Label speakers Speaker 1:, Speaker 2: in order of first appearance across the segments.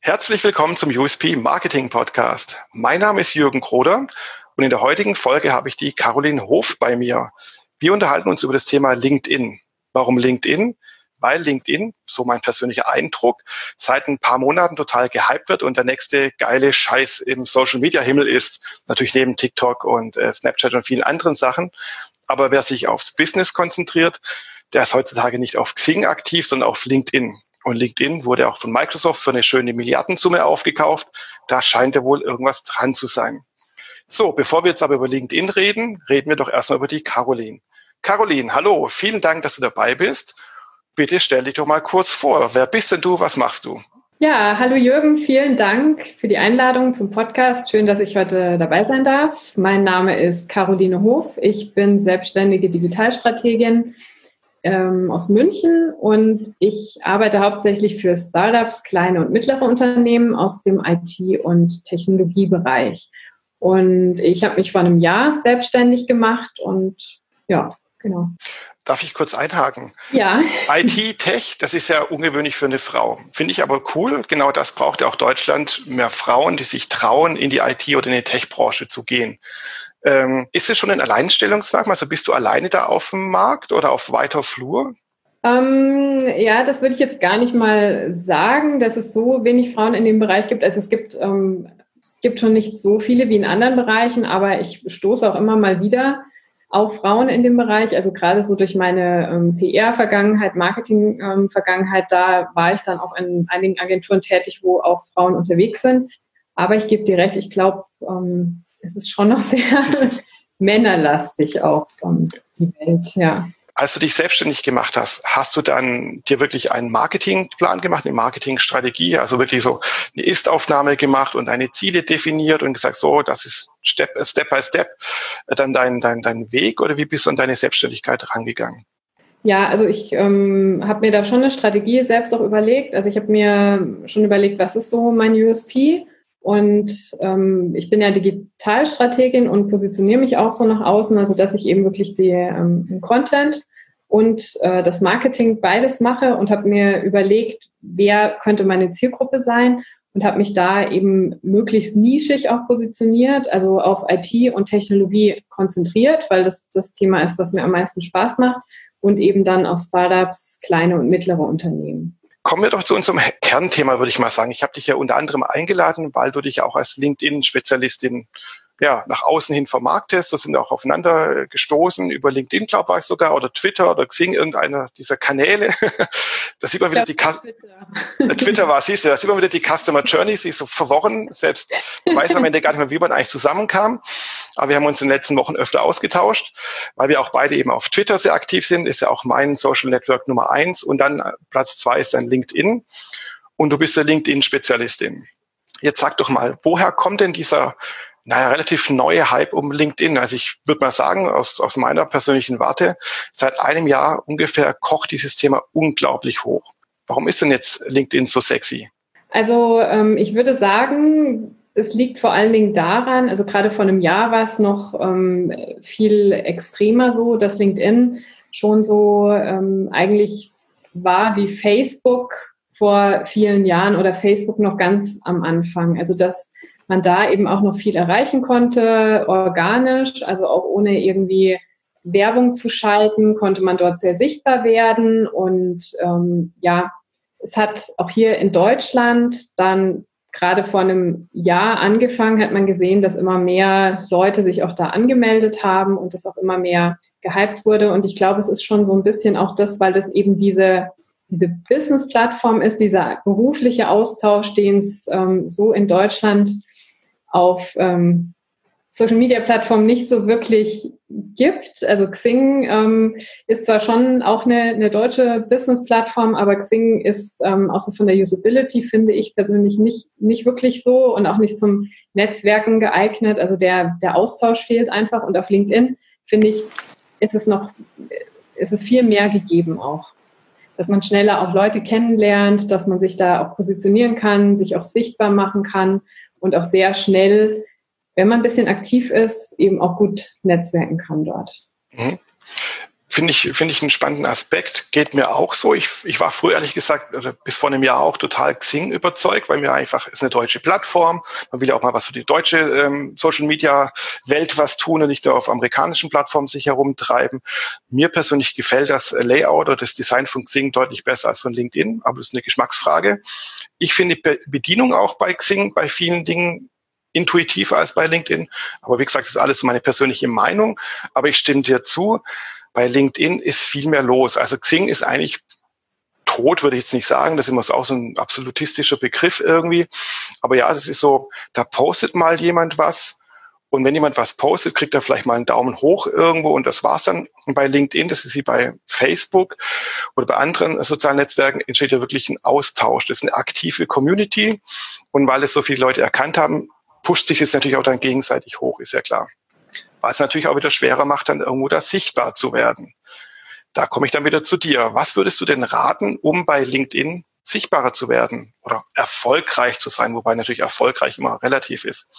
Speaker 1: Herzlich willkommen zum USP Marketing Podcast. Mein Name ist Jürgen Kroder und in der heutigen Folge habe ich die Caroline Hof bei mir. Wir unterhalten uns über das Thema LinkedIn. Warum LinkedIn? Weil LinkedIn, so mein persönlicher Eindruck, seit ein paar Monaten total gehypt wird und der nächste geile Scheiß im Social Media Himmel ist. Natürlich neben TikTok und äh, Snapchat und vielen anderen Sachen. Aber wer sich aufs Business konzentriert, der ist heutzutage nicht auf Xing aktiv, sondern auf LinkedIn. Und LinkedIn wurde auch von Microsoft für eine schöne Milliardensumme aufgekauft. Da scheint ja wohl irgendwas dran zu sein. So, bevor wir jetzt aber über LinkedIn reden, reden wir doch erstmal über die Caroline. Caroline, hallo, vielen Dank, dass du dabei bist. Bitte stell dich doch mal kurz vor. Wer bist denn du? Was machst du?
Speaker 2: Ja, hallo Jürgen, vielen Dank für die Einladung zum Podcast. Schön, dass ich heute dabei sein darf. Mein Name ist Caroline Hof. Ich bin selbstständige Digitalstrategin ähm, aus München und ich arbeite hauptsächlich für Startups, kleine und mittlere Unternehmen aus dem IT- und Technologiebereich. Und ich habe mich vor einem Jahr selbstständig gemacht und ja, genau.
Speaker 1: Darf ich kurz einhaken?
Speaker 2: Ja.
Speaker 1: IT-Tech, das ist ja ungewöhnlich für eine Frau. Finde ich aber cool. Genau das braucht ja auch Deutschland. Mehr Frauen, die sich trauen, in die IT oder in die Tech-Branche zu gehen. Ähm, ist es schon ein Alleinstellungsmerkmal? Also bist du alleine da auf dem Markt oder auf weiter Flur?
Speaker 2: Ähm, ja, das würde ich jetzt gar nicht mal sagen, dass es so wenig Frauen in dem Bereich gibt. Also es gibt, ähm, gibt schon nicht so viele wie in anderen Bereichen, aber ich stoße auch immer mal wieder auf Frauen in dem Bereich. Also gerade so durch meine ähm, PR-Vergangenheit, Marketing-Vergangenheit, da war ich dann auch in einigen Agenturen tätig, wo auch Frauen unterwegs sind. Aber ich gebe dir recht, ich glaube, ähm, es ist schon noch sehr männerlastig auch um, die Welt, ja.
Speaker 1: Als du dich selbstständig gemacht hast, hast du dann dir wirklich einen Marketingplan gemacht, eine Marketingstrategie, also wirklich so eine Ist-Aufnahme gemacht und deine Ziele definiert und gesagt, so, das ist Step, Step by Step dann dein, dein, dein Weg oder wie bist du an deine Selbstständigkeit rangegangen?
Speaker 2: Ja, also ich ähm, habe mir da schon eine Strategie selbst auch überlegt. Also ich habe mir schon überlegt, was ist so mein USP und ähm, ich bin ja Digitalstrategin und positioniere mich auch so nach außen, also dass ich eben wirklich die ähm, Content und äh, das Marketing beides mache und habe mir überlegt, wer könnte meine Zielgruppe sein und habe mich da eben möglichst nischig auch positioniert, also auf IT und Technologie konzentriert, weil das das Thema ist, was mir am meisten Spaß macht und eben dann auf Startups, kleine und mittlere Unternehmen.
Speaker 1: Kommen wir doch zu unserem Kernthema, würde ich mal sagen. Ich habe dich ja unter anderem eingeladen, weil du dich auch als LinkedIn-Spezialistin ja, nach außen hin vermarktest. Wir sind auch aufeinander gestoßen über LinkedIn, glaube ich sogar, oder Twitter oder Xing, irgendeiner dieser Kanäle. da sieht man wieder die Twitter. Äh, Twitter war, siehst du, da sieht man wieder die Customer Journey, sich so verworren. Selbst weiß am Ende gar nicht mehr, wie man eigentlich zusammenkam. Aber wir haben uns in den letzten Wochen öfter ausgetauscht, weil wir auch beide eben auf Twitter sehr aktiv sind. Ist ja auch mein Social Network Nummer eins. Und dann äh, Platz zwei ist dann LinkedIn. Und du bist der LinkedIn-Spezialistin. Jetzt sag doch mal, woher kommt denn dieser naja, relativ neue Hype um LinkedIn. Also ich würde mal sagen, aus, aus meiner persönlichen Warte, seit einem Jahr ungefähr kocht dieses Thema unglaublich hoch. Warum ist denn jetzt LinkedIn so sexy?
Speaker 2: Also ähm, ich würde sagen, es liegt vor allen Dingen daran, also gerade vor einem Jahr war es noch ähm, viel extremer so, dass LinkedIn schon so ähm, eigentlich war wie Facebook vor vielen Jahren oder Facebook noch ganz am Anfang. Also dass man da eben auch noch viel erreichen konnte, organisch, also auch ohne irgendwie Werbung zu schalten, konnte man dort sehr sichtbar werden. Und ähm, ja, es hat auch hier in Deutschland dann gerade vor einem Jahr angefangen, hat man gesehen, dass immer mehr Leute sich auch da angemeldet haben und das auch immer mehr gehypt wurde. Und ich glaube, es ist schon so ein bisschen auch das, weil das eben diese, diese Business-Plattform ist, dieser berufliche Austausch, den es ähm, so in Deutschland auf ähm, Social Media Plattformen nicht so wirklich gibt. Also Xing ähm, ist zwar schon auch eine, eine deutsche Business-Plattform, aber Xing ist ähm, auch so von der Usability, finde ich persönlich nicht, nicht wirklich so und auch nicht zum Netzwerken geeignet. Also der, der Austausch fehlt einfach und auf LinkedIn, finde ich, ist es noch, ist es viel mehr gegeben auch. Dass man schneller auch Leute kennenlernt, dass man sich da auch positionieren kann, sich auch sichtbar machen kann und auch sehr schnell wenn man ein bisschen aktiv ist, eben auch gut netzwerken kann dort. Mhm
Speaker 1: finde ich, finde ich einen spannenden Aspekt. Geht mir auch so. Ich, ich war früher ehrlich gesagt bis vor einem Jahr auch total Xing überzeugt, weil mir einfach ist eine deutsche Plattform. Man will ja auch mal was für die deutsche ähm, Social Media Welt was tun und nicht nur auf amerikanischen Plattformen sich herumtreiben. Mir persönlich gefällt das Layout oder das Design von Xing deutlich besser als von LinkedIn, aber das ist eine Geschmacksfrage. Ich finde die Bedienung auch bei Xing bei vielen Dingen intuitiver als bei LinkedIn. Aber wie gesagt, das ist alles meine persönliche Meinung. Aber ich stimme dir zu bei LinkedIn ist viel mehr los. Also Xing ist eigentlich tot, würde ich jetzt nicht sagen. Das ist immer so auch so ein absolutistischer Begriff irgendwie. Aber ja, das ist so, da postet mal jemand was. Und wenn jemand was postet, kriegt er vielleicht mal einen Daumen hoch irgendwo und das war's dann. Bei LinkedIn, das ist wie bei Facebook oder bei anderen sozialen Netzwerken, entsteht ja wirklich ein Austausch. Das ist eine aktive Community. Und weil es so viele Leute erkannt haben, pusht sich es natürlich auch dann gegenseitig hoch, ist ja klar was natürlich auch wieder schwerer macht, dann irgendwo da sichtbar zu werden. Da komme ich dann wieder zu dir. Was würdest du denn raten, um bei LinkedIn sichtbarer zu werden oder erfolgreich zu sein, wobei natürlich erfolgreich immer relativ ist?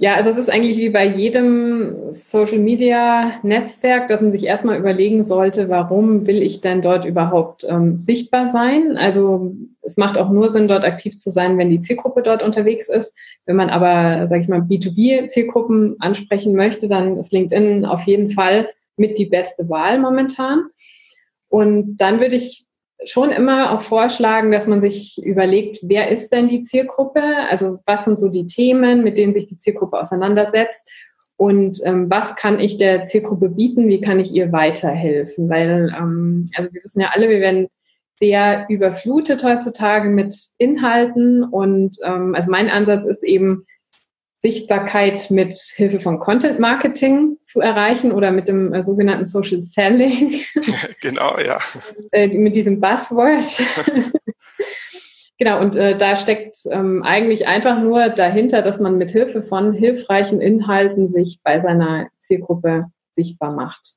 Speaker 2: Ja, also es ist eigentlich wie bei jedem Social Media Netzwerk, dass man sich erstmal überlegen sollte, warum will ich denn dort überhaupt ähm, sichtbar sein? Also es macht auch nur Sinn, dort aktiv zu sein, wenn die Zielgruppe dort unterwegs ist. Wenn man aber, sage ich mal, B2B-Zielgruppen ansprechen möchte, dann ist LinkedIn auf jeden Fall mit die beste Wahl momentan. Und dann würde ich schon immer auch vorschlagen, dass man sich überlegt, wer ist denn die Zielgruppe? Also was sind so die Themen, mit denen sich die Zielgruppe auseinandersetzt? Und ähm, was kann ich der Zielgruppe bieten? Wie kann ich ihr weiterhelfen? Weil, ähm, also wir wissen ja alle, wir werden sehr überflutet heutzutage mit Inhalten. Und ähm, also mein Ansatz ist eben, Sichtbarkeit mit Hilfe von Content Marketing zu erreichen oder mit dem äh, sogenannten Social Selling.
Speaker 1: Genau, ja.
Speaker 2: äh, mit diesem Buzzword. genau, und äh, da steckt ähm, eigentlich einfach nur dahinter, dass man mit Hilfe von hilfreichen Inhalten sich bei seiner Zielgruppe sichtbar macht.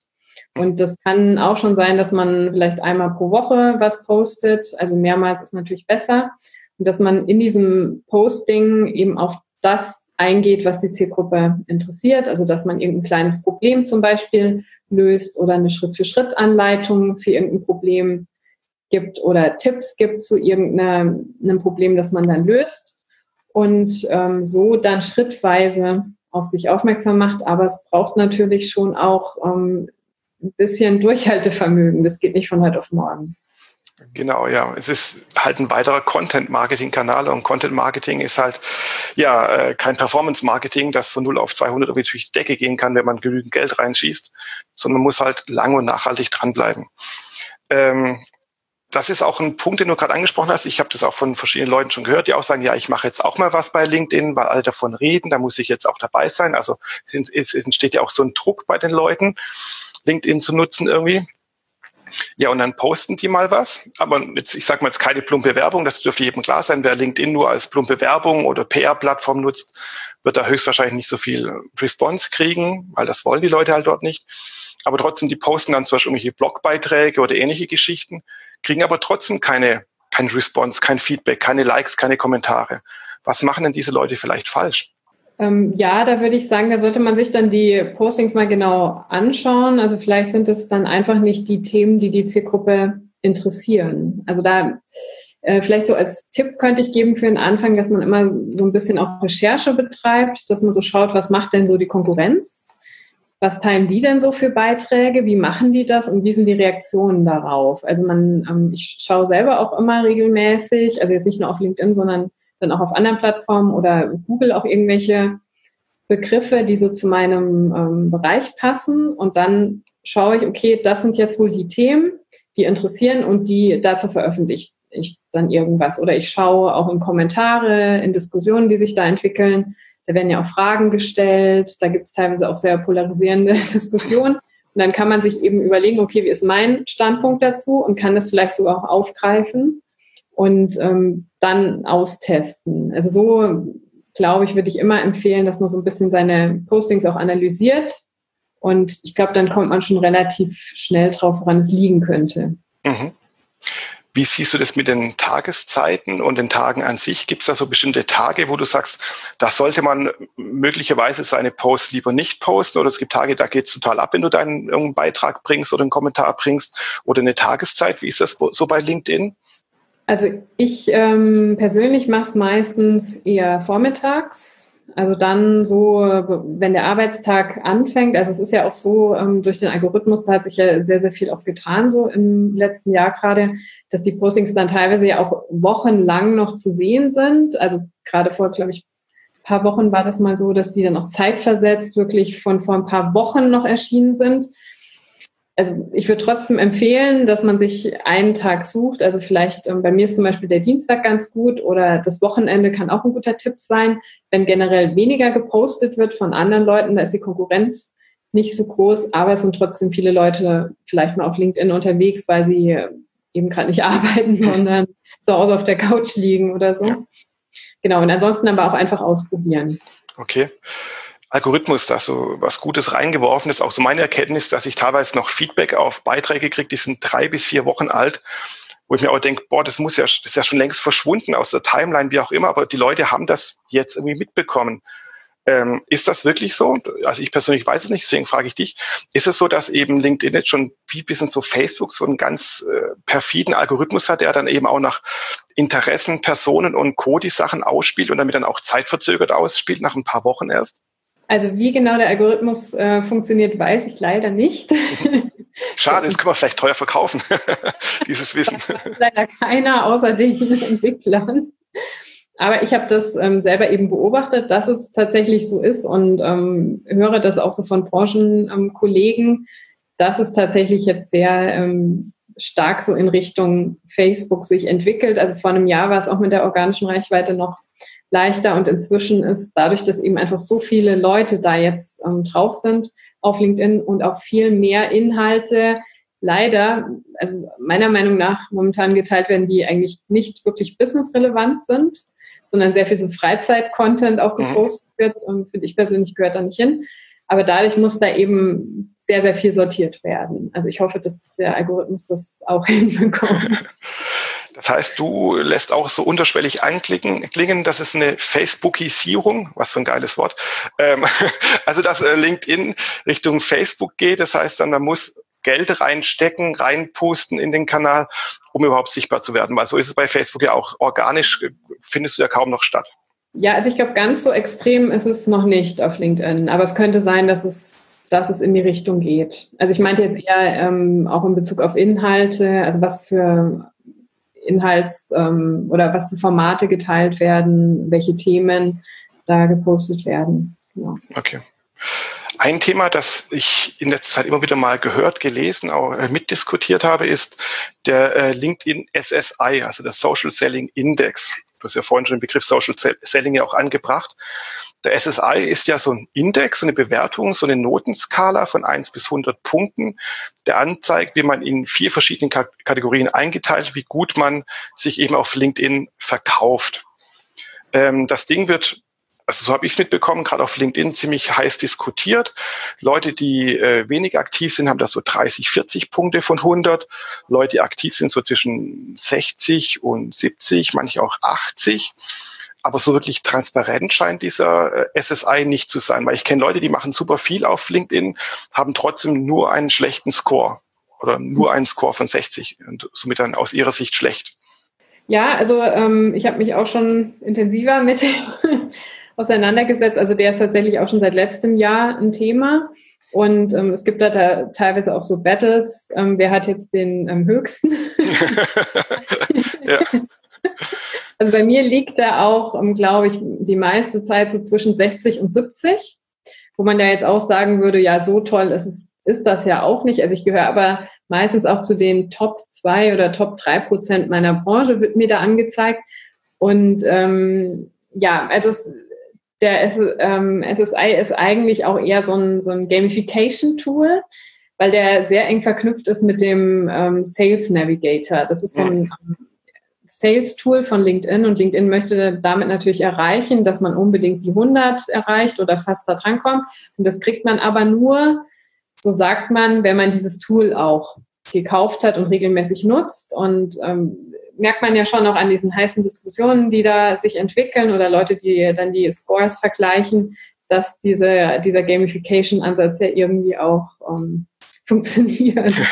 Speaker 2: Und das kann auch schon sein, dass man vielleicht einmal pro Woche was postet, also mehrmals ist natürlich besser. Und dass man in diesem Posting eben auf das eingeht, was die Zielgruppe interessiert. Also dass man irgendein kleines Problem zum Beispiel löst oder eine Schritt-für-Schritt-Anleitung für irgendein Problem gibt oder Tipps gibt zu irgendeinem Problem, das man dann löst und ähm, so dann schrittweise auf sich aufmerksam macht. Aber es braucht natürlich schon auch ähm, ein bisschen Durchhaltevermögen. Das geht nicht von heute auf morgen.
Speaker 1: Genau, ja. Es ist halt ein weiterer Content-Marketing-Kanal und Content-Marketing ist halt ja äh, kein Performance-Marketing, das von 0 auf 200 irgendwie durch die Decke gehen kann, wenn man genügend Geld reinschießt, sondern man muss halt lang und nachhaltig dranbleiben. Ähm, das ist auch ein Punkt, den du gerade angesprochen hast. Ich habe das auch von verschiedenen Leuten schon gehört, die auch sagen, ja, ich mache jetzt auch mal was bei LinkedIn, weil alle davon reden, da muss ich jetzt auch dabei sein. Also es entsteht ja auch so ein Druck bei den Leuten, LinkedIn zu nutzen irgendwie. Ja, und dann posten die mal was. Aber jetzt, ich sage mal jetzt keine plumpe Werbung, das dürfte jedem klar sein. Wer LinkedIn nur als plumpe Werbung oder PR-Plattform nutzt, wird da höchstwahrscheinlich nicht so viel Response kriegen, weil das wollen die Leute halt dort nicht. Aber trotzdem, die posten dann zum Beispiel irgendwelche Blogbeiträge oder ähnliche Geschichten, kriegen aber trotzdem keine, kein Response, kein Feedback, keine Likes, keine Kommentare. Was machen denn diese Leute vielleicht falsch?
Speaker 2: Ähm, ja, da würde ich sagen, da sollte man sich dann die Postings mal genau anschauen. Also vielleicht sind es dann einfach nicht die Themen, die die Zielgruppe interessieren. Also da äh, vielleicht so als Tipp könnte ich geben für den Anfang, dass man immer so ein bisschen auch Recherche betreibt, dass man so schaut, was macht denn so die Konkurrenz? Was teilen die denn so für Beiträge? Wie machen die das und wie sind die Reaktionen darauf? Also man, ähm, ich schaue selber auch immer regelmäßig, also jetzt nicht nur auf LinkedIn, sondern dann auch auf anderen Plattformen oder Google auch irgendwelche Begriffe, die so zu meinem ähm, Bereich passen. Und dann schaue ich, okay, das sind jetzt wohl die Themen, die interessieren und die dazu veröffentliche ich dann irgendwas. Oder ich schaue auch in Kommentare, in Diskussionen, die sich da entwickeln. Da werden ja auch Fragen gestellt. Da gibt es teilweise auch sehr polarisierende Diskussionen. Und dann kann man sich eben überlegen, okay, wie ist mein Standpunkt dazu und kann das vielleicht sogar auch aufgreifen und ähm, dann austesten. Also so, glaube ich, würde ich immer empfehlen, dass man so ein bisschen seine Postings auch analysiert. Und ich glaube, dann kommt man schon relativ schnell drauf, woran es liegen könnte. Mhm.
Speaker 1: Wie siehst du das mit den Tageszeiten und den Tagen an sich? Gibt es da so bestimmte Tage, wo du sagst, da sollte man möglicherweise seine Posts lieber nicht posten oder es gibt Tage, da geht es total ab, wenn du deinen Beitrag bringst oder einen Kommentar bringst oder eine Tageszeit? Wie ist das so bei LinkedIn?
Speaker 2: Also ich ähm, persönlich mache es meistens eher vormittags. Also dann so, wenn der Arbeitstag anfängt, also es ist ja auch so, ähm, durch den Algorithmus, da hat sich ja sehr, sehr viel auch getan, so im letzten Jahr gerade, dass die Postings dann teilweise ja auch wochenlang noch zu sehen sind. Also gerade vor, glaube ich, paar Wochen war das mal so, dass die dann auch zeitversetzt wirklich von vor ein paar Wochen noch erschienen sind also ich würde trotzdem empfehlen, dass man sich einen Tag sucht. Also vielleicht ähm, bei mir ist zum Beispiel der Dienstag ganz gut oder das Wochenende kann auch ein guter Tipp sein. Wenn generell weniger gepostet wird von anderen Leuten, da ist die Konkurrenz nicht so groß, aber es sind trotzdem viele Leute vielleicht mal auf LinkedIn unterwegs, weil sie eben gerade nicht arbeiten, sondern zu Hause auf der Couch liegen oder so. Genau, und ansonsten aber auch einfach ausprobieren.
Speaker 1: Okay. Algorithmus da so was Gutes reingeworfen ist. Auch so meine Erkenntnis, dass ich teilweise noch Feedback auf Beiträge kriege, die sind drei bis vier Wochen alt, wo ich mir auch denke, boah, das muss ja, ist ja schon längst verschwunden aus der Timeline, wie auch immer, aber die Leute haben das jetzt irgendwie mitbekommen. Ähm, ist das wirklich so? Also ich persönlich weiß es nicht, deswegen frage ich dich. Ist es so, dass eben LinkedIn jetzt schon wie bisschen so Facebook so einen ganz äh, perfiden Algorithmus hat, der dann eben auch nach Interessen, Personen und Co. die Sachen ausspielt und damit dann auch zeitverzögert ausspielt, nach ein paar Wochen erst?
Speaker 2: Also wie genau der Algorithmus äh, funktioniert, weiß ich leider nicht.
Speaker 1: Schade, das können wir vielleicht teuer verkaufen, dieses Wissen.
Speaker 2: Leider keiner außer den Entwicklern. Aber ich habe das ähm, selber eben beobachtet, dass es tatsächlich so ist und ähm, höre das auch so von Branchenkollegen, ähm, dass es tatsächlich jetzt sehr ähm, stark so in Richtung Facebook sich entwickelt. Also vor einem Jahr war es auch mit der organischen Reichweite noch leichter und inzwischen ist dadurch, dass eben einfach so viele Leute da jetzt ähm, drauf sind auf LinkedIn und auch viel mehr Inhalte leider, also meiner Meinung nach momentan geteilt werden, die eigentlich nicht wirklich businessrelevant sind, sondern sehr viel so Freizeit-Content auch mhm. gepostet mhm. wird und finde ich persönlich gehört da nicht hin. Aber dadurch muss da eben sehr, sehr viel sortiert werden. Also ich hoffe, dass der Algorithmus das auch hinbekommt.
Speaker 1: Das heißt, du lässt auch so unterschwellig anklicken, klingen, das ist eine Facebookisierung, was für ein geiles Wort. Ähm, also, dass äh, LinkedIn Richtung Facebook geht, das heißt dann, man muss Geld reinstecken, reinpusten in den Kanal, um überhaupt sichtbar zu werden. Weil so ist es bei Facebook ja auch organisch, äh, findest du ja kaum noch statt.
Speaker 2: Ja, also ich glaube, ganz so extrem ist es noch nicht auf LinkedIn. Aber es könnte sein, dass es dass es in die Richtung geht. Also ich meinte jetzt eher ähm, auch in Bezug auf Inhalte, also was für Inhalts- ähm, oder was für Formate geteilt werden, welche Themen da gepostet werden.
Speaker 1: Genau. Okay. Ein Thema, das ich in letzter Zeit immer wieder mal gehört, gelesen, auch äh, mitdiskutiert habe, ist der äh, LinkedIn SSI, also der Social Selling Index. Du hast ja vorhin schon den Begriff Social Selling ja auch angebracht. Der SSI ist ja so ein Index, so eine Bewertung, so eine Notenskala von eins bis 100 Punkten, der anzeigt, wie man in vier verschiedenen Kategorien eingeteilt, wie gut man sich eben auf LinkedIn verkauft. Ähm, das Ding wird also so habe ich es mitbekommen, gerade auf LinkedIn ziemlich heiß diskutiert. Leute, die äh, wenig aktiv sind, haben da so 30, 40 Punkte von 100. Leute, die aktiv sind, so zwischen 60 und 70, manche auch 80. Aber so wirklich transparent scheint dieser äh, SSI nicht zu sein, weil ich kenne Leute, die machen super viel auf LinkedIn, haben trotzdem nur einen schlechten Score oder nur einen Score von 60 und somit dann aus ihrer Sicht schlecht.
Speaker 2: Ja, also ähm, ich habe mich auch schon intensiver mit auseinandergesetzt. Also der ist tatsächlich auch schon seit letztem Jahr ein Thema. Und ähm, es gibt da, da teilweise auch so Battles. Ähm, wer hat jetzt den ähm, höchsten? ja. Also bei mir liegt er auch, ähm, glaube ich, die meiste Zeit so zwischen 60 und 70, wo man ja jetzt auch sagen würde, ja, so toll ist es, ist das ja auch nicht. Also ich gehöre aber meistens auch zu den Top 2 oder Top 3 Prozent meiner Branche, wird mir da angezeigt. Und ähm, ja, also es, der S, ähm, SSI ist eigentlich auch eher so ein, so ein Gamification-Tool, weil der sehr eng verknüpft ist mit dem ähm, Sales Navigator. Das ist so ein ähm, Sales-Tool von LinkedIn und LinkedIn möchte damit natürlich erreichen, dass man unbedingt die 100 erreicht oder fast da drankommt. Und das kriegt man aber nur, so sagt man, wenn man dieses Tool auch gekauft hat und regelmäßig nutzt. Und ähm, merkt man ja schon auch an diesen heißen Diskussionen, die da sich entwickeln oder Leute, die dann die Scores vergleichen, dass diese, dieser Gamification-Ansatz ja irgendwie auch ähm, funktioniert.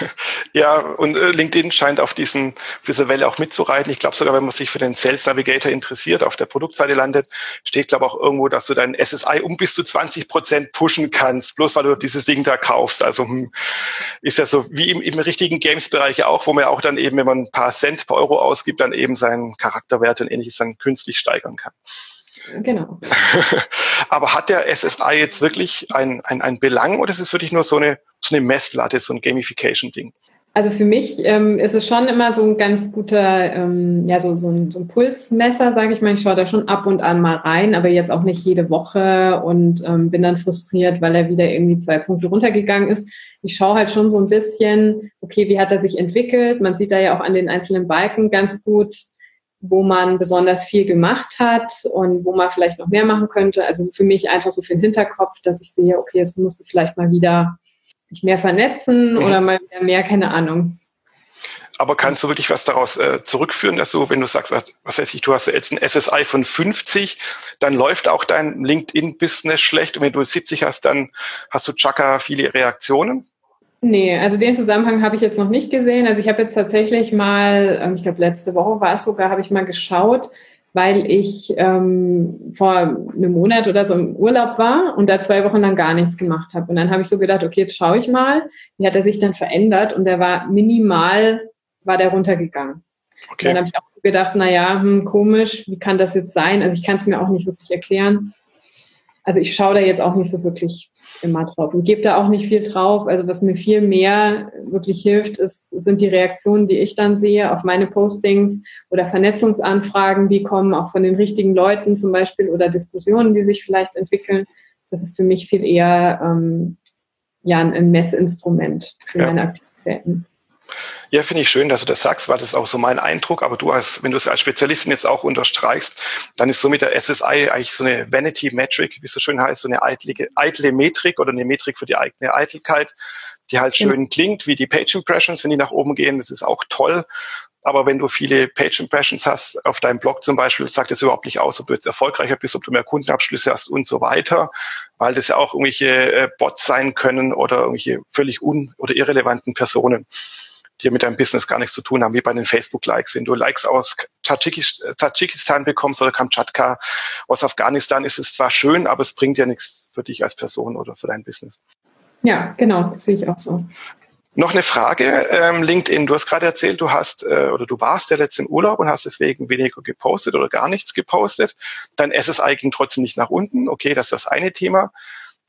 Speaker 1: Ja, und äh, LinkedIn scheint auf diesen, auf diese Welle auch mitzureiten. Ich glaube sogar, wenn man sich für den Sales Navigator interessiert, auf der Produktseite landet, steht, glaube auch irgendwo, dass du dein SSI um bis zu 20 Prozent pushen kannst, bloß weil du dieses Ding da kaufst. Also hm, ist ja so wie im, im richtigen Games-Bereich auch, wo man auch dann eben, wenn man ein paar Cent per Euro ausgibt, dann eben seinen Charakterwert und ähnliches dann künstlich steigern kann.
Speaker 2: Genau.
Speaker 1: Aber hat der SSI jetzt wirklich ein, ein, ein Belang oder ist es wirklich nur so eine, so eine Messlatte, so ein Gamification-Ding?
Speaker 2: Also für mich ähm, ist es schon immer so ein ganz guter, ähm, ja, so, so, ein, so ein Pulsmesser, sage ich mal. Ich schaue da schon ab und an mal rein, aber jetzt auch nicht jede Woche und ähm, bin dann frustriert, weil er wieder irgendwie zwei Punkte runtergegangen ist. Ich schaue halt schon so ein bisschen, okay, wie hat er sich entwickelt? Man sieht da ja auch an den einzelnen Balken ganz gut, wo man besonders viel gemacht hat und wo man vielleicht noch mehr machen könnte. Also für mich einfach so für den Hinterkopf, dass ich sehe, okay, es musste vielleicht mal wieder sich mehr vernetzen mhm. oder mal mehr, keine Ahnung.
Speaker 1: Aber kannst du wirklich was daraus äh, zurückführen, dass du, wenn du sagst, was weiß ich, du hast jetzt ein SSI von 50, dann läuft auch dein LinkedIn-Business schlecht und wenn du 70 hast, dann hast du Chaka viele Reaktionen?
Speaker 2: Nee, also den Zusammenhang habe ich jetzt noch nicht gesehen. Also ich habe jetzt tatsächlich mal, ähm, ich glaube letzte Woche war es sogar, habe ich mal geschaut, weil ich ähm, vor einem Monat oder so im Urlaub war und da zwei Wochen lang gar nichts gemacht habe. Und dann habe ich so gedacht, okay, jetzt schaue ich mal. Wie hat er sich dann verändert? Und der war minimal, war der runtergegangen. Okay. dann habe ich auch so gedacht, na ja, hm, komisch, wie kann das jetzt sein? Also ich kann es mir auch nicht wirklich erklären. Also ich schaue da jetzt auch nicht so wirklich immer drauf und gebe da auch nicht viel drauf. Also was mir viel mehr wirklich hilft, ist, sind die Reaktionen, die ich dann sehe auf meine Postings oder Vernetzungsanfragen, die kommen auch von den richtigen Leuten zum Beispiel oder Diskussionen, die sich vielleicht entwickeln. Das ist für mich viel eher ähm, ja ein Messinstrument für ja. meine Aktivitäten.
Speaker 1: Ja, finde ich schön, dass du das sagst, weil das ist auch so mein Eindruck. Aber du hast, wenn du es als Spezialistin jetzt auch unterstreichst, dann ist so mit der SSI eigentlich so eine Vanity Metric, wie es so schön heißt, so eine eitle, eitle Metrik oder eine Metrik für die eigene Eitelkeit, die halt schön ja. klingt, wie die Page Impressions, wenn die nach oben gehen. Das ist auch toll. Aber wenn du viele Page Impressions hast, auf deinem Blog zum Beispiel, sagt das überhaupt nicht aus, ob du jetzt erfolgreicher bist, ob du mehr Kundenabschlüsse hast und so weiter, weil das ja auch irgendwelche äh, Bots sein können oder irgendwelche völlig un- oder irrelevanten Personen die mit deinem Business gar nichts zu tun haben, wie bei den Facebook-Likes. Wenn du Likes aus Tadschikistan bekommst oder Kamtschatka aus Afghanistan, ist es zwar schön, aber es bringt ja nichts für dich als Person oder für dein Business.
Speaker 2: Ja, genau, sehe ich auch so.
Speaker 1: Noch eine Frage, ähm, LinkedIn. Du hast gerade erzählt, du hast äh, oder du warst der letzte im Urlaub und hast deswegen weniger gepostet oder gar nichts gepostet. Dein SSI ging trotzdem nicht nach unten. Okay, das ist das eine Thema.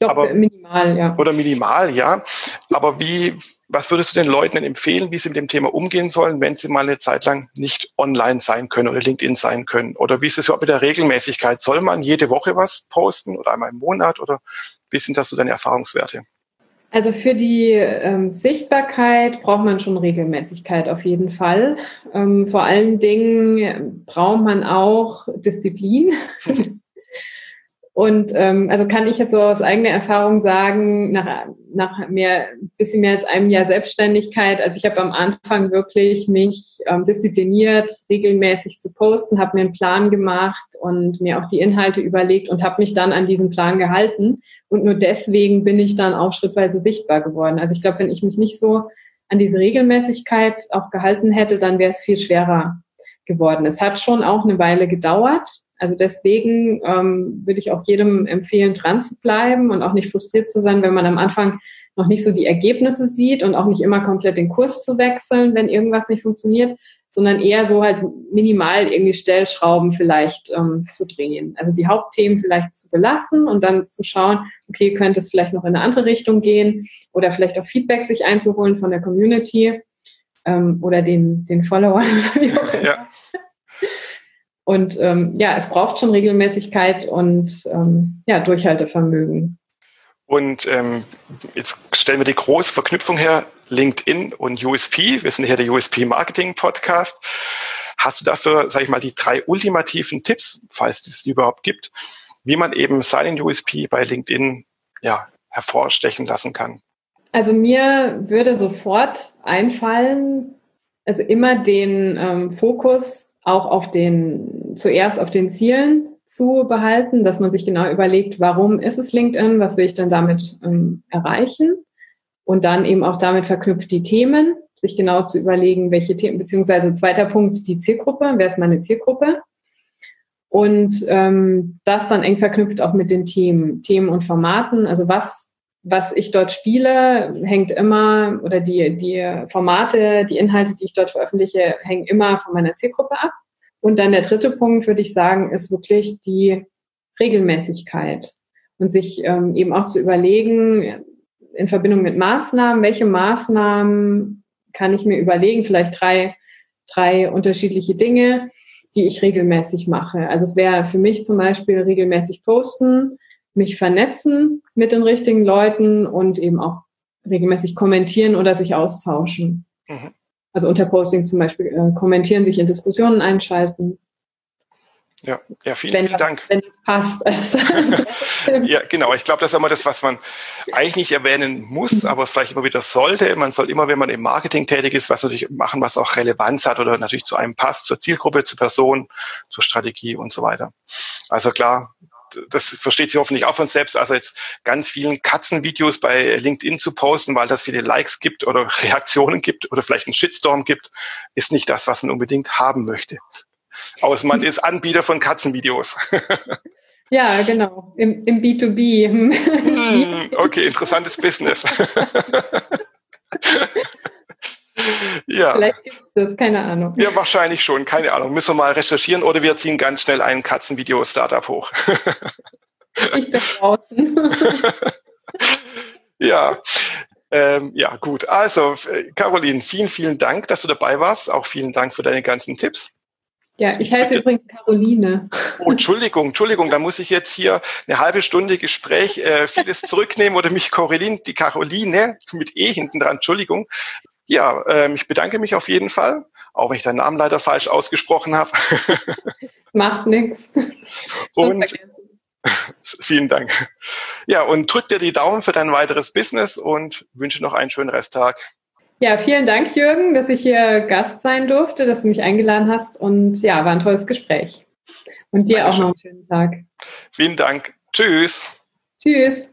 Speaker 2: Doch, aber, minimal, ja.
Speaker 1: Oder minimal, ja. Aber wie, was würdest du den Leuten denn empfehlen, wie sie mit dem Thema umgehen sollen, wenn sie mal eine Zeit lang nicht online sein können oder LinkedIn sein können? Oder wie ist es überhaupt mit der Regelmäßigkeit? Soll man jede Woche was posten oder einmal im Monat oder wie sind das so deine Erfahrungswerte?
Speaker 2: Also für die ähm, Sichtbarkeit braucht man schon Regelmäßigkeit auf jeden Fall. Ähm, vor allen Dingen braucht man auch Disziplin. Und ähm, also kann ich jetzt so aus eigener Erfahrung sagen, nach, nach mehr, bisschen mehr als einem Jahr Selbstständigkeit, also ich habe am Anfang wirklich mich ähm, diszipliniert, regelmäßig zu posten, habe mir einen Plan gemacht und mir auch die Inhalte überlegt und habe mich dann an diesen Plan gehalten. Und nur deswegen bin ich dann auch schrittweise sichtbar geworden. Also ich glaube, wenn ich mich nicht so an diese Regelmäßigkeit auch gehalten hätte, dann wäre es viel schwerer geworden. Es hat schon auch eine Weile gedauert, also deswegen ähm, würde ich auch jedem empfehlen, dran zu bleiben und auch nicht frustriert zu sein, wenn man am Anfang noch nicht so die Ergebnisse sieht und auch nicht immer komplett den Kurs zu wechseln, wenn irgendwas nicht funktioniert, sondern eher so halt minimal irgendwie Stellschrauben vielleicht ähm, zu drehen. Also die Hauptthemen vielleicht zu belassen und dann zu schauen, okay, könnte es vielleicht noch in eine andere Richtung gehen oder vielleicht auch Feedback sich einzuholen von der Community ähm, oder den, den Followern oder wie auch immer. Ja. Und ähm, ja, es braucht schon Regelmäßigkeit und ähm, ja, Durchhaltevermögen.
Speaker 1: Und ähm, jetzt stellen wir die große Verknüpfung her, LinkedIn und USP. Wir sind hier der USP Marketing Podcast. Hast du dafür, sage ich mal, die drei ultimativen Tipps, falls es die überhaupt gibt, wie man eben seinen USP bei LinkedIn ja, hervorstechen lassen kann?
Speaker 2: Also mir würde sofort einfallen, also immer den ähm, Fokus auch auf den, zuerst auf den Zielen zu behalten, dass man sich genau überlegt, warum ist es LinkedIn, was will ich denn damit ähm, erreichen? Und dann eben auch damit verknüpft die Themen, sich genau zu überlegen, welche Themen, beziehungsweise zweiter Punkt, die Zielgruppe, wer ist meine Zielgruppe? Und ähm, das dann eng verknüpft auch mit den Themen, Themen und Formaten. Also was, was ich dort spiele, hängt immer, oder die, die Formate, die Inhalte, die ich dort veröffentliche, hängen immer von meiner Zielgruppe ab. Und dann der dritte Punkt, würde ich sagen, ist wirklich die Regelmäßigkeit und sich ähm, eben auch zu überlegen, in Verbindung mit Maßnahmen, welche Maßnahmen kann ich mir überlegen, vielleicht drei, drei unterschiedliche Dinge, die ich regelmäßig mache. Also es wäre für mich zum Beispiel regelmäßig posten, mich vernetzen mit den richtigen Leuten und eben auch regelmäßig kommentieren oder sich austauschen. Mhm. Also unter Postings zum Beispiel äh, kommentieren, sich in Diskussionen einschalten.
Speaker 1: Ja, ja vielen, wenn vielen das, Dank.
Speaker 2: Wenn es passt.
Speaker 1: ja, genau. Ich glaube, das ist immer das, was man eigentlich nicht erwähnen muss, mhm. aber vielleicht immer wieder sollte. Man soll immer, wenn man im Marketing tätig ist, was natürlich machen, was auch Relevanz hat oder natürlich zu einem passt, zur Zielgruppe, zur Person, zur Strategie und so weiter. Also klar, das versteht sie hoffentlich auch von selbst, also jetzt ganz vielen Katzenvideos bei LinkedIn zu posten, weil das viele Likes gibt oder Reaktionen gibt oder vielleicht einen Shitstorm gibt, ist nicht das, was man unbedingt haben möchte. Außer man ist Anbieter von Katzenvideos.
Speaker 2: Ja, genau. Im, im B2B.
Speaker 1: Hm, okay, interessantes Business.
Speaker 2: Ja. Vielleicht gibt es das, keine Ahnung.
Speaker 1: Ja, wahrscheinlich schon, keine Ahnung. Müssen wir mal recherchieren oder wir ziehen ganz schnell ein Katzenvideo-Startup hoch.
Speaker 2: ich bin draußen.
Speaker 1: ja. Ähm, ja, gut. Also, Caroline, vielen, vielen Dank, dass du dabei warst. Auch vielen Dank für deine ganzen Tipps.
Speaker 2: Ja, ich heiße Bitte. übrigens Caroline.
Speaker 1: Oh, Entschuldigung, Entschuldigung, da muss ich jetzt hier eine halbe Stunde Gespräch äh, vieles zurücknehmen oder mich Caroline, die Caroline mit E hinten dran, Entschuldigung. Ja, ähm, ich bedanke mich auf jeden Fall, auch wenn ich deinen Namen leider falsch ausgesprochen habe.
Speaker 2: Macht nichts.
Speaker 1: Und vielen Dank. Ja, und drück dir die Daumen für dein weiteres Business und wünsche noch einen schönen Resttag.
Speaker 2: Ja, vielen Dank, Jürgen, dass ich hier Gast sein durfte, dass du mich eingeladen hast. Und ja, war ein tolles Gespräch. Und dir Dankeschön. auch noch einen schönen Tag.
Speaker 1: Vielen Dank. Tschüss.
Speaker 2: Tschüss.